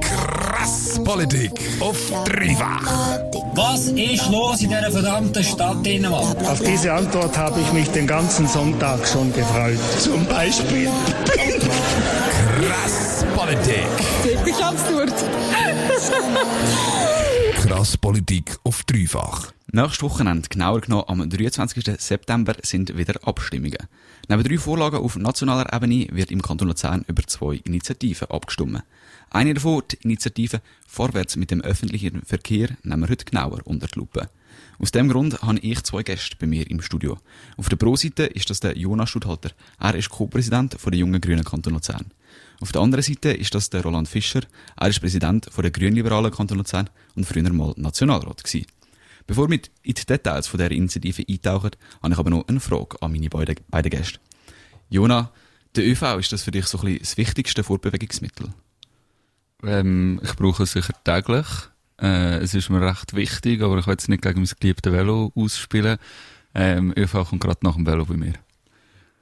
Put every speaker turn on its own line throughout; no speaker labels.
Krass Politik auf dreifach.
Was ist los in dieser verdammten Stadt Dänemark?
Auf diese Antwort habe ich mich den ganzen Sonntag schon gefreut. Zum Beispiel.
Krass Politik.
Wirklich absurd.
Krass Politik auf dreifach.
Nächstes Wochenende, genauer genommen am 23. September, sind wieder Abstimmungen. Neben drei Vorlagen auf nationaler Ebene wird im Kanton Luzern über zwei Initiativen abgestimmt. Eine davon, die Initiative Vorwärts mit dem öffentlichen Verkehr, nehmen wir heute genauer unter die Lupe. Aus dem Grund habe ich zwei Gäste bei mir im Studio. Auf der Pro-Seite ist das der Jonas Schudhalter. Er ist Co-Präsident der Jungen Grünen Kanton Luzern. Auf der anderen Seite ist das der Roland Fischer. Er ist Präsident der Grünliberalen Kanton Luzern und früher mal Nationalrat gewesen. Bevor wir in die Details von dieser Initiative eintauchen, habe ich aber noch eine Frage an meine beiden, beiden Gäste. Jona, der ÖV, ist das für dich so ein bisschen das wichtigste Fortbewegungsmittel?
Ähm, ich brauche es sicher täglich. Äh, es ist mir recht wichtig, aber ich will jetzt nicht gegen mein geliebtes Velo ausspielen. Ähm, ÖV kommt gerade nach dem Velo bei mir.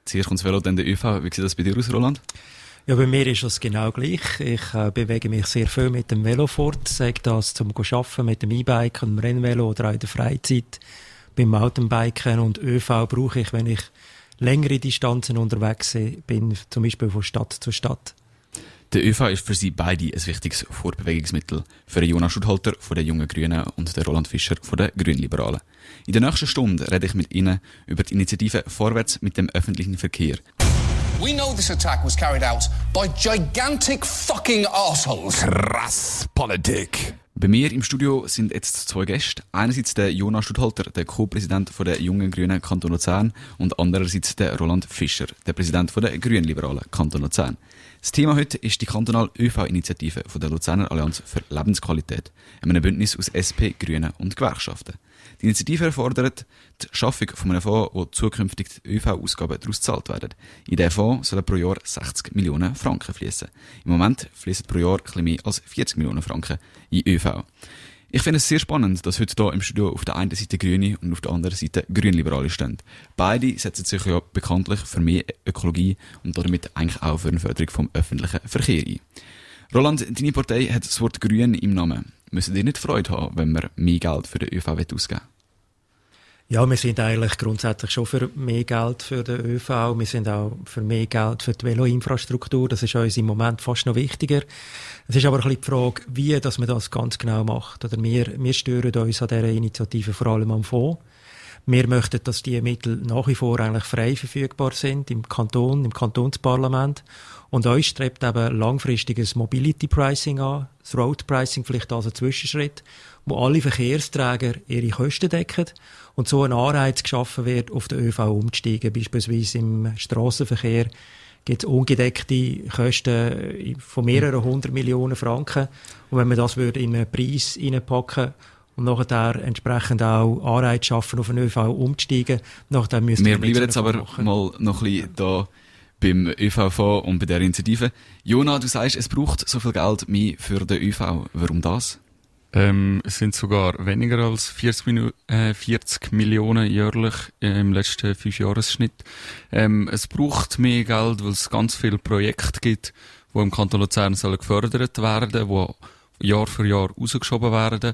Zuerst kommt das Velo, dann der ÖV. Wie sieht das bei dir aus, Roland?
Ja, bei mir ist das genau gleich. Ich äh, bewege mich sehr viel mit dem Velo fort, sei das zum Arbeiten mit dem E-Bike, dem Rennvelo oder auch in der Freizeit beim Mountainbiken und ÖV brauche ich, wenn ich längere Distanzen unterwegs bin, zum Beispiel von Stadt zu Stadt.
Der ÖV ist für Sie beide ein wichtiges Fortbewegungsmittel. Für Jonas Schudhalter von den Jungen Grünen und den Roland Fischer von den Grünliberalen. In der nächsten Stunde rede ich mit Ihnen über die Initiative Vorwärts mit dem öffentlichen Verkehr.
We know this attack was carried out by gigantic fucking assholes.
Krass Politik.
Bei mir im Studio sind jetzt zwei Gäste. Einerseits der Jonas Studhalter, der Co-Präsident der Jungen Grünen Kanton Luzern und andererseits der Roland Fischer, der Präsident der Grünliberalen Kanton Luzern. Das Thema heute ist die kantonale ÖV-Initiative der Luzerner Allianz für Lebensqualität, einem Bündnis aus SP, Grünen und Gewerkschaften. Die Initiative fordert die Schaffung von einem Fonds, wo zukünftig die ÖV-Ausgaben daraus gezahlt werden. In diesen Fonds sollen pro Jahr 60 Millionen Franken fließen. Im Moment fließen pro Jahr etwas mehr als 40 Millionen Franken in ÖV. Ich finde es sehr spannend, dass heute hier im Studio auf der einen Seite Grüne und auf der anderen Seite Grünliberale stehen. Beide setzen sich ja bekanntlich für mehr Ökologie und damit eigentlich auch für eine Förderung vom öffentlichen Verkehr ein. Roland, deine Partei hat das Wort Grün im Namen. Müssen ihr nicht Freude haben, wenn wir mehr Geld für den ÖV ausgeben
ja, wir sind eigentlich grundsätzlich schon für mehr Geld für den ÖV. Wir sind auch für mehr Geld für die Veloinfrastruktur. Das ist uns im Moment fast noch wichtiger. Es ist aber ein bisschen die Frage, wie dass man das ganz genau macht. Oder wir, wir stören uns an dieser Initiative vor allem am Fonds. Wir möchten, dass die Mittel nach wie vor eigentlich frei verfügbar sind im Kanton, im Kantonsparlament. Und uns strebt eben langfristiges Mobility Pricing an, das Road Pricing vielleicht als ein Zwischenschritt, wo alle Verkehrsträger ihre Kosten decken und so ein Anreiz geschaffen wird, auf den ÖV umzusteigen. Beispielsweise im Straßenverkehr gibt es ungedeckte Kosten von mehreren hundert Millionen Franken. Und wenn man das würde in einen Preis reinpacken und nachher entsprechend auch Anreiz schaffen, auf den ÖV umzusteigen, nachher müssen
wir bleiben jetzt aber machen. mal noch ein bisschen da beim ÖVV und bei der Initiative. Jona, du sagst, es braucht so viel Geld mehr für den ÖV. Warum das?
Ähm, es sind sogar weniger als 40, Minu äh, 40 Millionen jährlich im letzten Fünfjahresschnitt. Ähm, es braucht mehr Geld, weil es ganz viele Projekte gibt, die im Kanton Luzern sollen gefördert werden, die Jahr für Jahr rausgeschoben werden.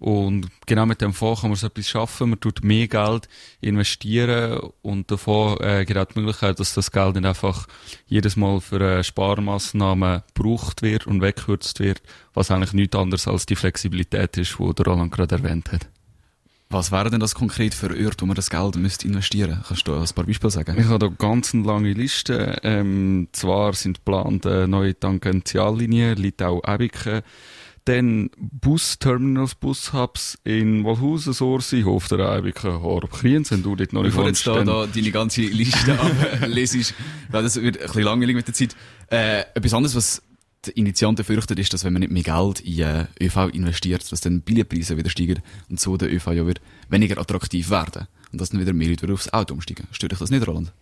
Und genau mit dem Fonds kann man so etwas schaffen. Man tut mehr Geld investieren und davon äh, gibt auch die Möglichkeit, dass das Geld nicht einfach jedes Mal für eine Sparmaßnahme gebraucht wird und weggekürzt wird, was eigentlich nichts anderes als die Flexibilität ist, die der Roland gerade erwähnt hat.
Was wäre denn das konkret für Orte, wo man das Geld müsste investieren? Kannst du ein paar Beispiele sagen?
Ich habe da ganz eine lange Liste. Ähm, zwar sind geplant äh, neue Tangentiallinien, Litau-Ebiken, dann Busterminals, Bushubs in Walhausen, Sorsi, Hof der Eibiken, Horb, Kriens, wenn du dort noch nicht
Bevor jetzt da, da deine ganze Liste ablesest, weil das wird ein bisschen langweilig mit der Zeit. Äh, etwas anderes, was die Initianten fürchten, ist, dass wenn man nicht mehr Geld in äh, ÖV investiert, dass dann Billetpreise wieder steigen und so der ÖV ja wird weniger attraktiv werden. Und dass dann wieder mehr Leute aufs Auto umsteigen. Stört dich das nicht, Roland?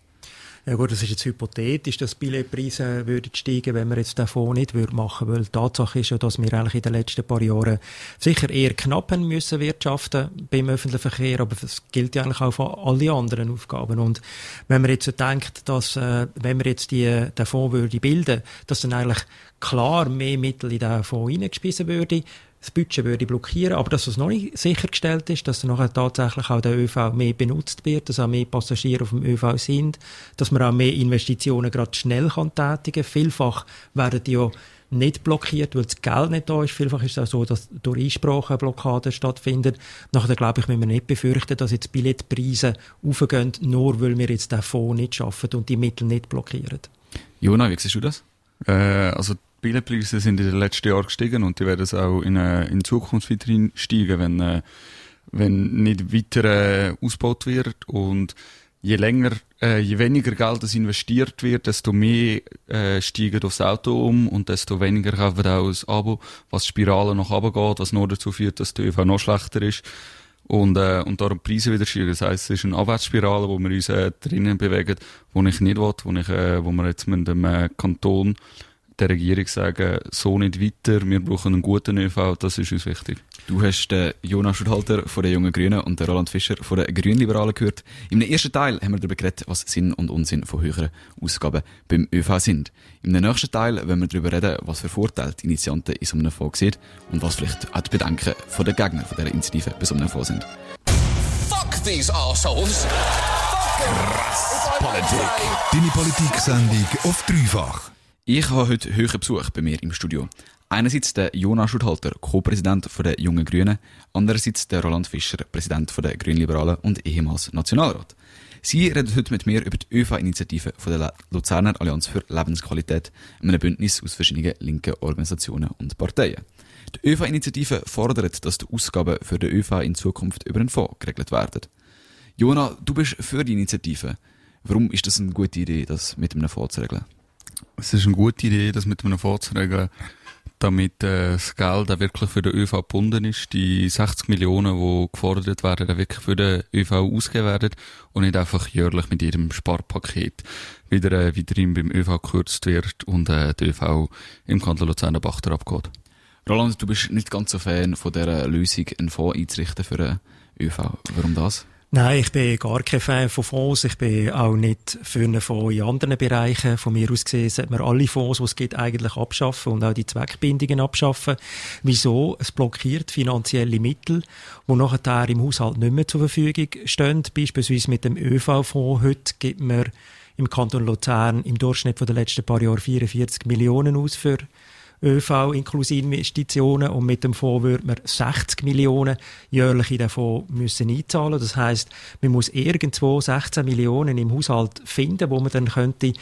Ja gut, das ist jetzt hypothetisch, dass Billetpreise würden steigen, wenn wir jetzt den Fonds nicht würden machen würden. Weil die Tatsache ist ja, dass wir eigentlich in den letzten paar Jahren sicher eher knapp müssen wirtschaften beim öffentlichen Verkehr, aber das gilt ja eigentlich auch für alle anderen Aufgaben. Und wenn man jetzt so denkt, dass, äh, wenn wir jetzt die, den Fonds würde bilden, dass dann eigentlich klar mehr Mittel in diesen Fonds hineingespissen würde, das Budget würde blockieren, aber dass es noch nicht sichergestellt ist, dass dann nachher tatsächlich auch der ÖV mehr benutzt wird, dass auch mehr Passagiere auf dem ÖV sind, dass man auch mehr Investitionen gerade schnell kann tätigen. Vielfach werden die ja nicht blockiert, weil das Geld nicht da ist. Vielfach ist es auch so, dass durch Einsprachen Blockaden stattfinden. Nachher, glaube ich, müssen wir nicht befürchten, dass jetzt Billetpreise aufgehen, nur weil wir jetzt den Fonds nicht schaffen und die Mittel nicht blockieren.
Jona, wie siehst du das?
Äh, also die Billetpreise sind in den letzten Jahren gestiegen und die werden es auch in, äh, in Zukunft weiterhin steigen, wenn, äh, wenn nicht weiter äh, ausgebaut wird und je länger, äh, je weniger Geld das investiert wird, desto mehr äh, steigen aufs Auto um und desto weniger kaufen auch ein Abo, was Spirale nach oben geht, was nur dazu führt, dass der ÖV noch schlechter ist und, äh, und darum die Preise wieder steigen. Das heisst, es ist eine Abwärtsspirale, wo wir uns äh, drinnen bewegen, wo ich nicht will, wo, ich, äh, wo wir jetzt mit dem äh, Kanton der Regierung sagen, so nicht weiter, wir brauchen einen guten ÖV, das ist uns wichtig.
Du hast den Jonas Schudhalter von den Jungen Grünen und den Roland Fischer von den Grünliberalen gehört. Im ersten Teil haben wir darüber geredet, was Sinn und Unsinn von höheren Ausgaben beim ÖV sind. Im nächsten Teil wollen wir darüber reden, was für Vorteile die Initianten in so einem Fonds sehen und was vielleicht auch die Bedenken von den Gegnern von dieser Initiative bei so einem Fonds sind.
Fuck these assholes.
Krass Politik. Deine Politik-Sendung auf dreifach.
Ich habe heute höheren Besuch bei mir im Studio. Einerseits der Jonas Schudhalter, Co-Präsident der Jungen Grünen, andererseits der Roland Fischer, Präsident der Grünliberalen und ehemals Nationalrat. Sie reden heute mit mir über die ÖV-Initiative der Luzerner Allianz für Lebensqualität, einem Bündnis aus verschiedenen linken Organisationen und Parteien. Die ÖV-Initiative fordert, dass die Ausgaben für den ÖV in Zukunft über einen Fonds geregelt werden. Jona, du bist für die Initiative. Warum ist das eine gute Idee, das mit einem Fonds zu regeln?
Es ist eine gute Idee, das mit einem Fonds zu regeln, damit äh, das Geld auch wirklich für den ÖV gebunden ist. Die 60 Millionen, die gefordert werden, auch wirklich für den ÖV ausgegeben werden und nicht einfach jährlich mit jedem Sparpaket wieder äh, weiterhin beim ÖV gekürzt wird und äh, der ÖV im Kanton Luzern den Bachter abgeht.
Roland, du bist nicht ganz so Fan von dieser Lösung, einen Fonds einzurichten für den ÖV. Warum das?
Nein, ich bin gar kein Fan von Fonds. Ich bin auch nicht für einen Fonds in anderen Bereichen. Von mir aus gesehen sollte man alle Fonds, die es gibt, eigentlich abschaffen und auch die Zweckbindungen abschaffen. Wieso? Es blockiert finanzielle Mittel, die nachher im Haushalt nicht mehr zur Verfügung stehen. Beispielsweise mit dem ÖV-Fonds. Heute gibt man im Kanton Luzern im Durchschnitt von den letzten paar Jahren 44 Millionen aus für ÖV inklusive Investitionen und mit dem Fonds würde man 60 Millionen jährlich in den Fonds müssen einzahlen. Das heißt, man muss irgendwo 16 Millionen im Haushalt finden, wo man dann könnte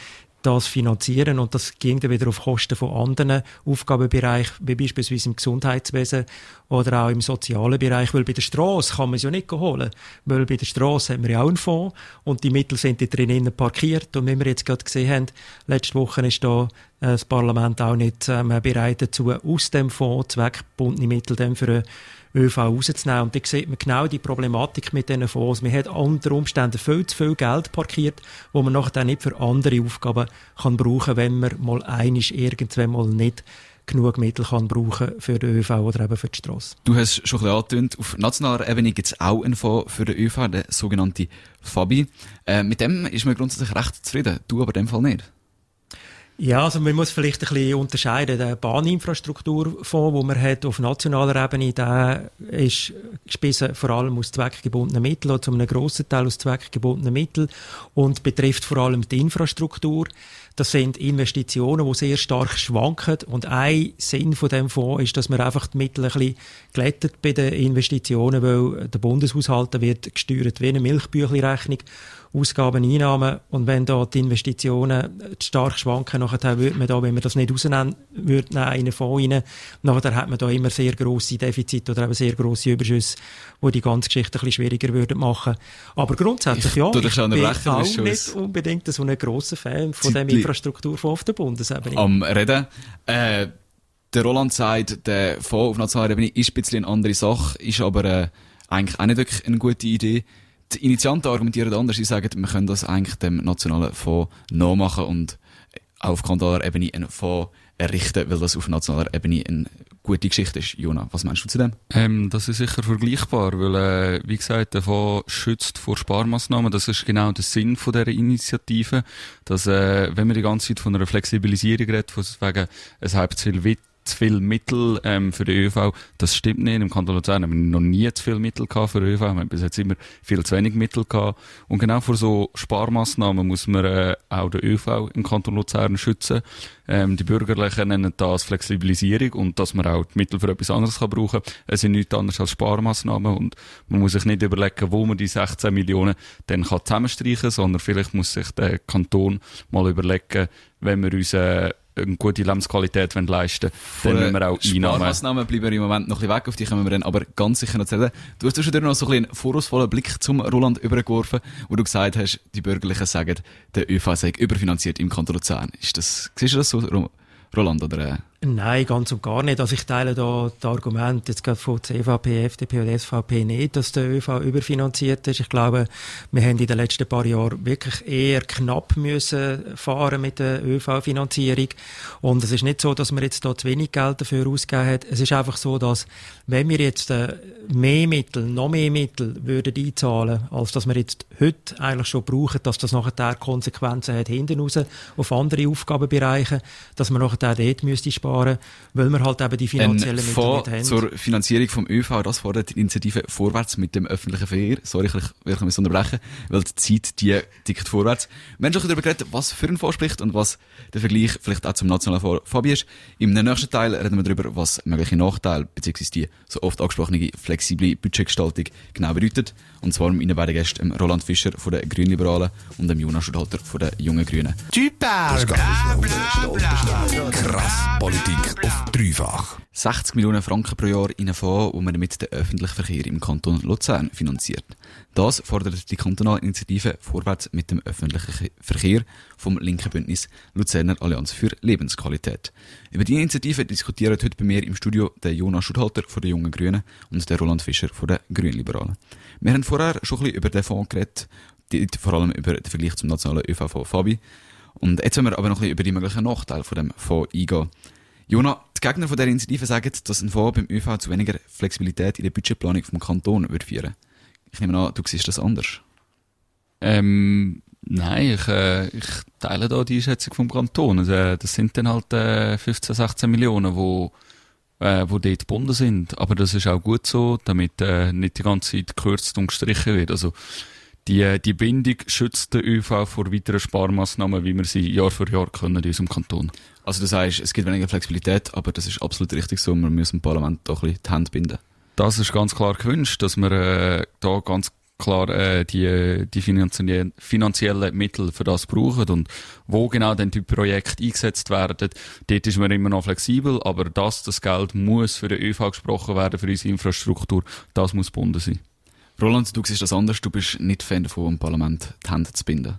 das finanzieren und das ging dann wieder auf Kosten von anderen Aufgabenbereichen, wie beispielsweise im Gesundheitswesen oder auch im sozialen Bereich, weil bei der Straße kann man es ja nicht holen, weil bei der Straße haben wir ja auch einen Fonds und die Mittel sind da drinnen parkiert und wie wir jetzt gerade gesehen haben, letzte Woche ist da äh, das Parlament auch nicht ähm, bereit dazu, aus dem Fonds zweckbundene Mittel dann für ÖV rauszunehmen. Und da sieht man genau die Problematik mit diesen Fonds. Man hat unter Umständen viel zu viel Geld parkiert, wo man nachher nicht für andere Aufgaben kann brauchen, wenn man mal einisch irgendwann mal nicht genug Mittel kann brauchen für den ÖV oder eben für die Strasse.
Du hast schon ein bisschen angetönt, auf nationaler Ebene gibt es auch einen Fonds für den ÖV, der sogenannte Fabi. Äh, mit dem ist man grundsätzlich recht zufrieden, du aber in dem Fall nicht.
Ja, also man muss vielleicht ein bisschen unterscheiden. Der Bahninfrastrukturfonds, den man hat auf nationaler Ebene, der ist gespissen vor allem aus zweckgebundenen Mitteln, oder zu einem grossen Teil aus zweckgebundenen Mitteln und betrifft vor allem die Infrastruktur. Das sind Investitionen, die sehr stark schwanken. Und ein Sinn von dem Fonds ist, dass man einfach die Mittel ein bisschen glättet bei den Investitionen, weil der Bundeshaushalt wird gesteuert wie eine Milchbüchli-Rechnung. Ausgaben, Einnahmen. Und wenn da die Investitionen stark schwanken, nachher würde man da, wenn man das nicht rausnehmen würde, in einen Fonds rein, nachher hat man da immer sehr grosse Defizite oder eben sehr grosse Überschüsse, die die ganze Geschichte ein bisschen schwieriger würden machen. Aber grundsätzlich,
Ich
ja, ich
an
bin auch nicht
ein-
unbedingt so ein grosser Fan von dem
Zeitli-
Infrastrukturfonds auf der Bundesebene.
Am Reden. Äh, der Roland sagt, der Fonds auf nationaler Ebene ist ein bisschen eine andere Sache, ist aber äh, eigentlich auch nicht wirklich eine gute Idee. Die Initianten argumentieren anders. Sie sagen, wir können das eigentlich dem nationalen Fonds nachmachen und auf kantonaler Ebene einen Fonds errichten, weil das auf nationaler Ebene eine gute Geschichte ist. Jona, was meinst du zu dem?
Ähm, das ist sicher vergleichbar, weil, äh, wie gesagt, der Fonds schützt vor Sparmaßnahmen. Das ist genau der Sinn von dieser Initiative, dass, äh, wenn man die ganze Zeit von einer Flexibilisierung redet, von wegen, es zu viel zu viel Mittel ähm, für den ÖV. Das stimmt nicht. Im Kanton Luzern haben wir noch nie zu viel Mittel gehabt für den ÖV. Wir haben bis jetzt immer viel zu wenig Mittel gehabt. Und genau vor so Sparmaßnahmen muss man äh, auch den ÖV im Kanton Luzern schützen. Ähm, die Bürgerlichen nennen das Flexibilisierung und dass man auch die Mittel für etwas anderes kann brauchen kann. Es sind nichts anderes als Sparmaßnahmen und man muss sich nicht überlegen, wo man die 16 Millionen dann kann zusammenstreichen, sondern vielleicht muss sich der Kanton mal überlegen, wenn wir uns äh, eine gute Lebensqualität leisten wollen, dann müssen wir auch Einnahmen...
Sparmaßnahmen bleiben im Moment noch ein bisschen weg, auf die kommen wir dann aber ganz sicher noch zu reden. Du hast schon noch so ein einen vorwurfsvollen Blick zum Roland übergeworfen, wo du gesagt hast, die Bürgerlichen sagen, der ÖV sei überfinanziert im Kanton Luzern. Ist das, siehst du das so, Roland, oder?
Nein, ganz und gar nicht. Also ich teile da das Argument jetzt gerade von CVP, FDP und SVP nicht, dass der ÖV überfinanziert ist. Ich glaube, wir haben in den letzten paar Jahren wirklich eher knapp müssen fahren mit der ÖV-Finanzierung. Und es ist nicht so, dass man jetzt da zu wenig Geld dafür ausgegeben hat. Es ist einfach so, dass wenn wir jetzt äh, mehr Mittel, noch mehr Mittel würden einzahlen, als dass wir jetzt heute eigentlich schon brauchen, dass das nachher Konsequenzen hat hinten raus auf andere Aufgabenbereiche, dass man nachher dort müsste sparen sparen, weil wir halt eben die finanziellen Mittel nicht haben.
zur Finanzierung vom ÖV, das fordert die Initiative vorwärts mit dem öffentlichen Verkehr. Sorry, ich will mich unterbrechen, weil die Zeit, die tickt vorwärts. Wir haben schon darüber geredet, was für ein Vorspricht und was der Vergleich vielleicht auch zum nationalen Fabi ist. Im nächsten Teil reden wir darüber, was mögliche Nachteile bzw. die so oft angesprochene flexible Budgetgestaltung genau bedeutet. Und zwar mit meinen beiden Gästen, Roland Fischer von den Grünliberalen und dem Jonas Schudhalter von den Jungen Grünen.
Typ bla, bla, bla, Krass Politik auf dreifach.
60 Millionen Franken pro Jahr in einen Fonds, wo man damit den öffentlichen Verkehr im Kanton Luzern finanziert. Das fordert die kantonale Initiative Vorwärts mit dem öffentlichen Verkehr vom linken Bündnis Luzerner Allianz für Lebensqualität. Über die Initiative diskutieren heute bei mir im Studio der Jonas Schudhalter von den Jungen Grünen und der Roland Fischer von den Grünliberalen. Wir haben vorher schon ein bisschen über den Fonds geredet, vor allem über den Vergleich zum nationalen ÖVV Fabi. Und jetzt wollen wir aber noch ein bisschen über die möglichen Nachteile von dem Fonds eingehen. Jona, die Gegner von dieser Initiative sagen, dass ein Fonds beim ÖV zu weniger Flexibilität in der Budgetplanung vom Kanton würde führen. Ich nehme an, du siehst das anders.
Ähm, nein, ich, äh, ich teile da die Einschätzung vom Kanton. Also, äh, das sind dann halt äh, 15, 16 Millionen, wo äh, wo dort gebunden sind. Aber das ist auch gut so, damit äh, nicht die ganze Zeit gekürzt und gestrichen wird. Also die, die Bindung schützt den ÖV vor weiteren Sparmaßnahmen, wie wir sie Jahr für Jahr können in unserem Kanton.
Also du sagst, es gibt weniger Flexibilität, aber das ist absolut richtig so. Wir müssen im Parlament doch ein bisschen die Hände binden.
Das ist ganz klar gewünscht, dass wir äh, da ganz klar äh, die, die finanziellen, finanziellen Mittel für das brauchen und wo genau dann die Projekte eingesetzt werden, dort ist man immer noch flexibel, aber dass das Geld muss für den ÖV gesprochen werden, für unsere Infrastruktur, das muss gebunden sein.
Roland, du siehst das anders, du bist nicht Fan davon, im Parlament die Hände zu binden.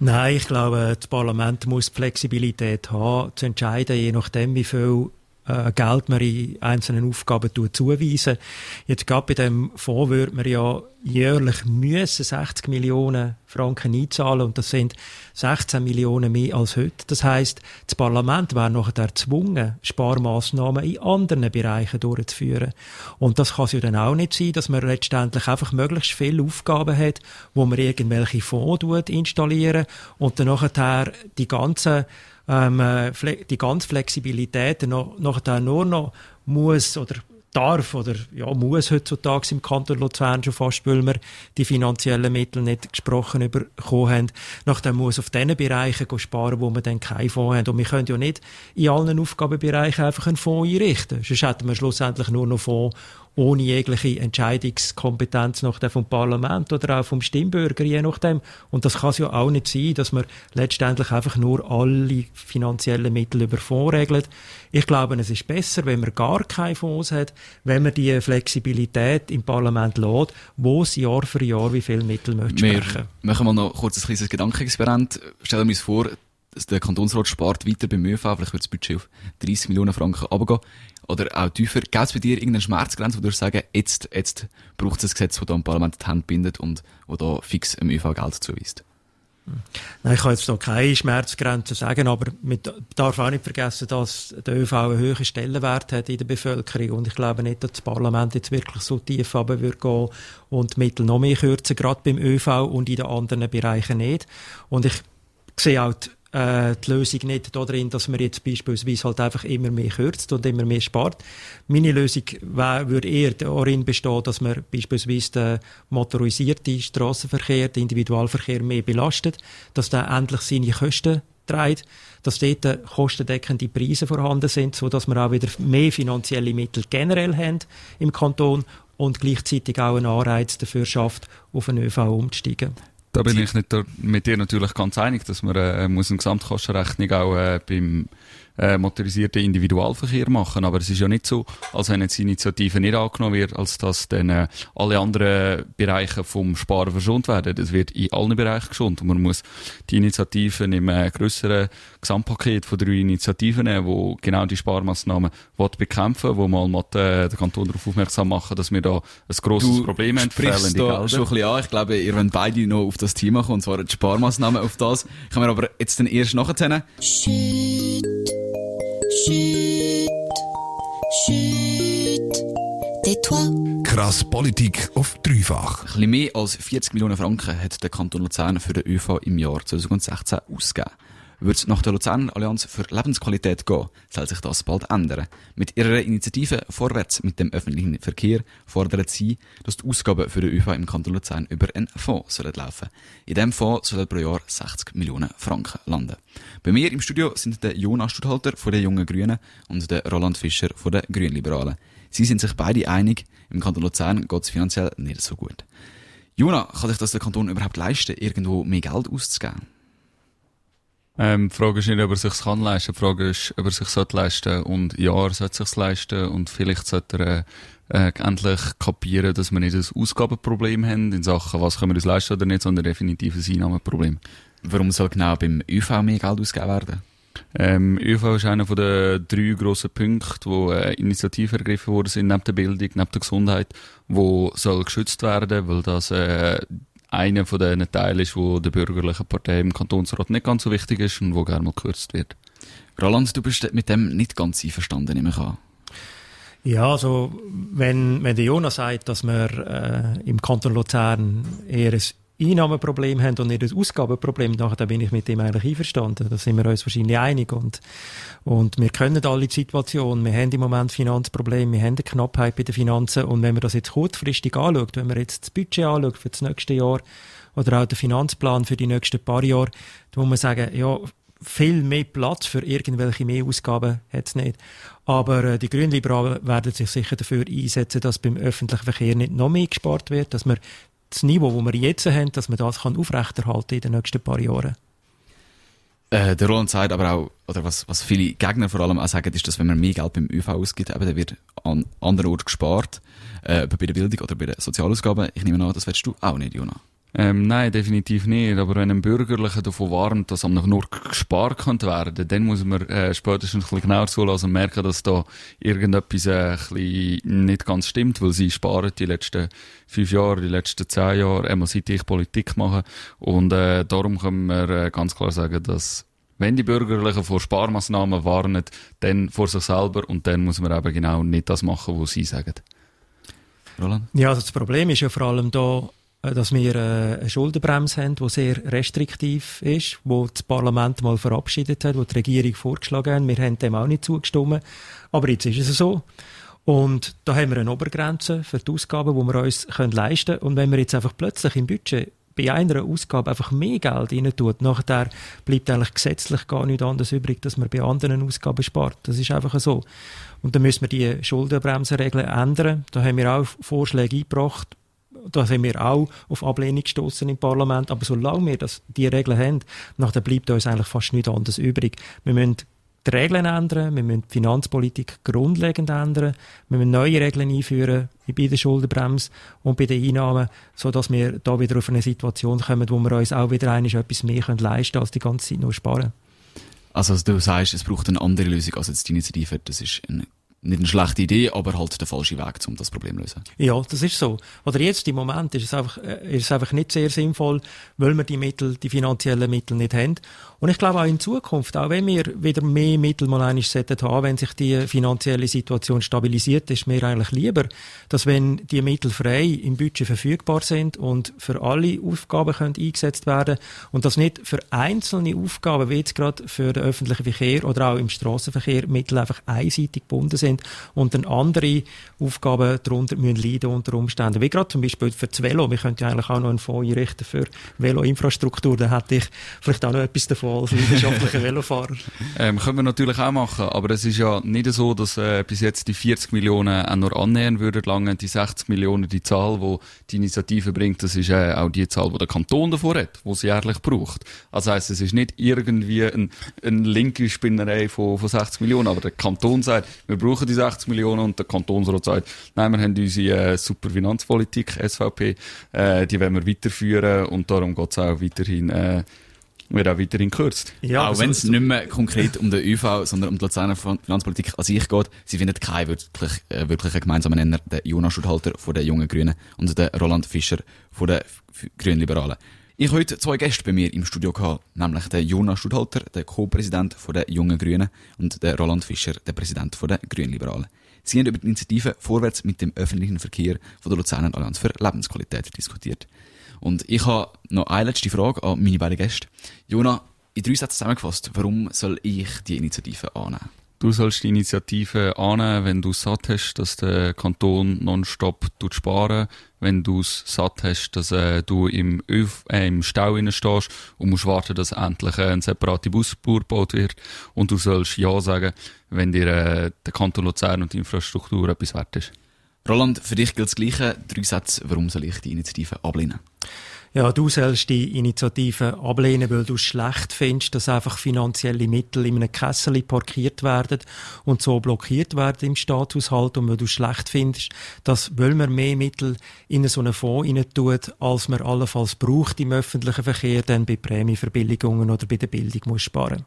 Nein, ich glaube, das Parlament muss die Flexibilität haben, zu entscheiden, je nachdem, wie viel äh, Geld man in einzelnen Aufgaben zuweisen. Jetzt gerade bei dem Fonds würde man ja jährlich müssen 60 Millionen Franken einzahlen und das sind 16 Millionen mehr als heute. Das heißt, das Parlament wäre nachher erzwungen, Sparmaßnahmen in anderen Bereichen durchzuführen. Und das kann es ja dann auch nicht sein, dass man letztendlich einfach möglichst viele Aufgaben hat, wo man irgendwelche Fonds installieren und dann nachher die ganzen ähm, äh, die ganze Flexibilität noch, nachher nur noch muss oder darf oder ja, muss heutzutage im Kanton Luzern schon fast, weil wir die finanziellen Mittel nicht gesprochen bekommen haben. Nachdem muss auf diesen Bereichen sparen, wo wir dann keinen Fonds haben. Und wir können ja nicht in allen Aufgabenbereichen einfach einen Fonds einrichten. Sonst hätten wir schlussendlich nur noch Fonds ohne jegliche Entscheidungskompetenz nach vom Parlament oder auch vom Stimmbürger, je nachdem. Und das kann es ja auch nicht sein, dass man letztendlich einfach nur alle finanziellen Mittel über Fonds regelt. Ich glaube, es ist besser, wenn man gar keine Fonds hat, wenn man die Flexibilität im Parlament lässt, wo es Jahr für Jahr wie viele Mittel möchte
sprechen. Wir machen mal noch kurz ein kleines Gedankenexperiment. Stellen wir uns vor, der Kantonsrat spart weiter beim ÖV, vielleicht wird das Budget auf 30 Millionen Franken runtergehen. Oder auch tiefer? Gibt es bei dir irgendeine Schmerzgrenze, wo du sagen, jetzt, jetzt braucht es ein Gesetz, das da Parlament die Hand bindet und wo da fix im ÖV Geld zuweist?
Nein, ich kann jetzt noch keine Schmerzgrenze sagen, aber man darf auch nicht vergessen, dass der ÖV einen höheren Stellenwert hat in der Bevölkerung und ich glaube nicht, dass das Parlament jetzt wirklich so tief runter wird gehen und die Mittel noch mehr kürzen, gerade beim ÖV und in den anderen Bereichen nicht. Und ich sehe auch die äh, die Lösung nicht darin, dass man jetzt beispielsweise halt einfach immer mehr kürzt und immer mehr spart. Meine Lösung würde eher darin bestehen, dass man beispielsweise den motorisierten Straßenverkehr, den Individualverkehr mehr belastet, dass der endlich seine Kosten trägt, dass dort kostendeckende Preise vorhanden sind, so dass wir auch wieder mehr finanzielle Mittel generell haben im Kanton und gleichzeitig auch einen Anreiz dafür schafft, auf einen ÖV umzusteigen.
Da bin ich nicht mit dir natürlich ganz einig, dass man äh, muss eine Gesamtkostenrechnung auch äh, beim äh, motorisierten Individualverkehr machen. Aber es ist ja nicht so, als wenn jetzt die Initiative nicht angenommen wird, als dass dann äh, alle anderen Bereiche vom Sparen verschont werden. Das wird in allen Bereichen geschont. Und man muss die Initiativen im äh, grösseren Gesamtpaket von drei Initiativen nehmen, wo genau die Sparmaßnahmen bekämpfen wo mal äh, den Kanton darauf aufmerksam machen, dass wir da ein grosses
du
Problem haben.
Du sprichst da schon ein bisschen an. Ich glaube, ihr wollt beide noch auf das Thema kommen, und zwar die Sparmaßnahmen auf das. Kann mir aber jetzt dann erst nachzählen. Shit.
Krass Politik auf dreifach.
Ein bisschen mehr als 40 Millionen Franken hat der Kanton Luzern für den ÖV im Jahr 2016 ausgegeben. Würde es nach der Luzerner Allianz für Lebensqualität gehen, soll sich das bald ändern. Mit ihrer Initiative Vorwärts mit dem öffentlichen Verkehr fordern sie, dass die Ausgaben für den ÖV im Kanton Luzern über einen Fonds sollen laufen. In diesem Fonds sollen pro Jahr 60 Millionen Franken landen. Bei mir im Studio sind der Jonas Studhalter von den Jungen Grünen und der Roland Fischer von den Grünliberalen. Sie sind sich beide einig, im Kanton Luzern geht es finanziell nicht so gut. Jona, kann sich das der Kanton überhaupt leisten, irgendwo mehr Geld auszugeben?
Ähm, die Frage ist nicht, ob er sich kann leisten. Die Frage ist, ob er sich sollte leisten. Und ja, er sollte sich leisten. Und vielleicht sollte er, äh, endlich kapieren, dass wir nicht ein Ausgabenproblem haben in Sachen, was können wir uns leisten oder nicht, sondern definitiv ein Einnahmenproblem.
Warum soll genau beim ÖV mehr Geld ausgegeben werden?
Ähm, ÖV ist einer den drei grossen Punkten, wo äh, Initiativen ergriffen worden sind, neben der Bildung, neben der Gesundheit, wo soll geschützt werden, weil das äh, einer von den Teilen ist, wo der bürgerlichen Partei im Kantonsrat nicht ganz so wichtig ist und wo gerne mal gekürzt wird.
Roland, du bist mit dem nicht ganz einverstanden, nehme ich an.
Ja, also wenn, wenn der Jonas sagt, dass wir äh, im Kanton Luzern eher ein Einnahmenproblem haben und nicht ein Ausgabenproblem, dann bin ich mit dem eigentlich einverstanden. Da sind wir uns wahrscheinlich einig. Und, und wir können alle die Situation. Wir haben im Moment Finanzprobleme, wir haben eine Knappheit bei den Finanzen. Und wenn man das jetzt kurzfristig anschaut, wenn man jetzt das Budget anschaut für das nächste Jahr oder auch den Finanzplan für die nächsten paar Jahre, dann muss man sagen, ja, viel mehr Platz für irgendwelche mehr Ausgaben hat es nicht. Aber äh, die Grünliberalen werden sich sicher dafür einsetzen, dass beim öffentlichen Verkehr nicht noch mehr gespart wird, dass man das Niveau, das wir jetzt haben, dass man das kann aufrechterhalten in den nächsten paar Jahren.
Äh, der Roland sagt aber auch, oder was, was viele Gegner vor allem auch sagen, ist, dass wenn man mehr Geld beim ÖV ausgibt, eben, dann wird an anderen Orten gespart, äh, bei der Bildung oder bei den Sozialausgaben. Ich nehme an, das willst du auch nicht, Jonas.
Ähm, nein, definitiv nicht. Aber wenn ein Bürgerlicher davon warnt, dass am nur gespart könnte werden, dann muss man äh, spätestens ein bisschen genauer zulassen und merken, dass da irgendetwas äh, ein bisschen nicht ganz stimmt, weil sie sparen die letzten fünf Jahre, die letzten zehn Jahre, einmal seit ich Politik mache. Und äh, darum können wir äh, ganz klar sagen, dass wenn die Bürgerlichen vor Sparmaßnahmen warnen, dann vor sich selber und dann muss man eben genau nicht das machen, was sie sagen.
Roland? Ja, also das Problem ist ja vor allem da, dass wir äh, eine Schuldenbremse haben, die sehr restriktiv ist, wo das Parlament mal verabschiedet hat, wo die Regierung vorgeschlagen hat. Wir haben dem auch nicht zugestimmt. Aber jetzt ist es so. Und da haben wir eine Obergrenze für die Ausgaben, die wir uns leisten können. Und wenn wir jetzt einfach plötzlich im Budget bei einer Ausgabe einfach mehr Geld rein tut, nachher bleibt eigentlich gesetzlich gar nichts anderes übrig, dass man bei anderen Ausgaben spart. Das ist einfach so. Und dann müssen wir die Schuldenbremsenregeln ändern. Da haben wir auch Vorschläge eingebracht da sind wir auch auf Ablehnung gestoßen im Parlament. Aber solange wir das, die Regeln haben, nachher bleibt uns eigentlich fast nichts anderes übrig. Wir müssen die Regeln ändern, wir müssen die Finanzpolitik grundlegend ändern, wir müssen neue Regeln einführen bei der Schuldenbremse und bei den Einnahmen, sodass wir da wieder auf eine Situation kommen, wo wir uns auch wieder etwas mehr leisten können, als die ganze Zeit nur sparen.
Also du sagst, es braucht eine andere Lösung als jetzt die Initiative. Das ist eine nicht eine schlechte Idee, aber halt der falsche Weg, um das Problem zu lösen.
Ja, das ist so. Oder jetzt im Moment ist es einfach, äh, ist es einfach nicht sehr sinnvoll, weil wir die Mittel, die finanziellen Mittel nicht haben. Und ich glaube auch in Zukunft, auch wenn wir wieder mehr Mittel mal haben, wenn sich die finanzielle Situation stabilisiert, ist mir eigentlich lieber, dass wenn die Mittel frei im Budget verfügbar sind und für alle Aufgaben können eingesetzt werden und das nicht für einzelne Aufgaben, wie jetzt gerade für den öffentlichen Verkehr oder auch im Straßenverkehr Mittel einfach einseitig gebunden sind sind und dann andere Aufgaben darunter müssen leiden unter Umständen. Wie gerade zum Beispiel für das Velo. Wir könnten ja eigentlich auch noch einen Fonds einrichten für Veloinfrastruktur. Da hätte ich vielleicht auch noch etwas davon als leidenschaftlicher Velofahrer.
Ähm, können wir natürlich auch machen, aber es ist ja nicht so, dass äh, bis jetzt die 40 Millionen auch nur annähern würden lange. Die 60 Millionen, die Zahl, die die Initiative bringt, das ist äh, auch die Zahl, die der Kanton davor hat, die sie jährlich braucht. Also heisst, es ist nicht irgendwie eine ein linke Spinnerei von, von 60 Millionen, aber der Kanton sagt, wir brauchen die 60 Millionen und der Kantonsrat sagt, nein, wir haben unsere äh, super Finanzpolitik, SVP, äh, die wollen wir weiterführen und darum geht es auch weiterhin, äh, wird auch weiterhin gekürzt.
Ja, auch wenn es nicht mehr konkret um den ÖV, sondern um die Luzerner Finanzpolitik an sich geht, sie finden keinen wirklich, äh, wirklichen gemeinsamen Nenner, der Jonas Schudhalter von den Jungen Grünen und der Roland Fischer von den Grünliberalen. Ich habe heute zwei Gäste bei mir im Studio gehabt, nämlich den Jonas Studhalter, der Co-Präsident der Jungen Grünen, und den Roland Fischer, der Präsident der Grünliberalen. Sie haben über die Initiative Vorwärts mit dem öffentlichen Verkehr von der Luzerner Allianz für Lebensqualität diskutiert. Und ich habe noch eine letzte Frage an meine beiden Gäste. Jonas, in drei Sätzen zusammengefasst, warum soll ich die Initiative annehmen?
Du sollst die Initiative annehmen, wenn du satt hast, dass der Kanton nonstop sparen wenn du es satt hast, dass äh, du im, Öf äh, im Stau stehst und musst warten, dass endlich äh, ein separater Busspur gebaut wird. Und du sollst Ja sagen, wenn dir äh, der Kanton Luzern und die Infrastruktur etwas wert ist.
Roland, für dich gilt das Gleiche. Drei Sätze, warum soll ich die Initiative ablehnen?
Ja, du sollst die Initiative ablehnen, weil du es schlecht findest, dass einfach finanzielle Mittel in einem Kessel parkiert werden und so blockiert werden im Staatshaushalt und weil du es schlecht findest, dass, weil man mehr Mittel in so einen Fonds rein tut, als man allenfalls braucht im öffentlichen Verkehr, dann bei Prämieverbilligungen oder bei der Bildung muss sparen.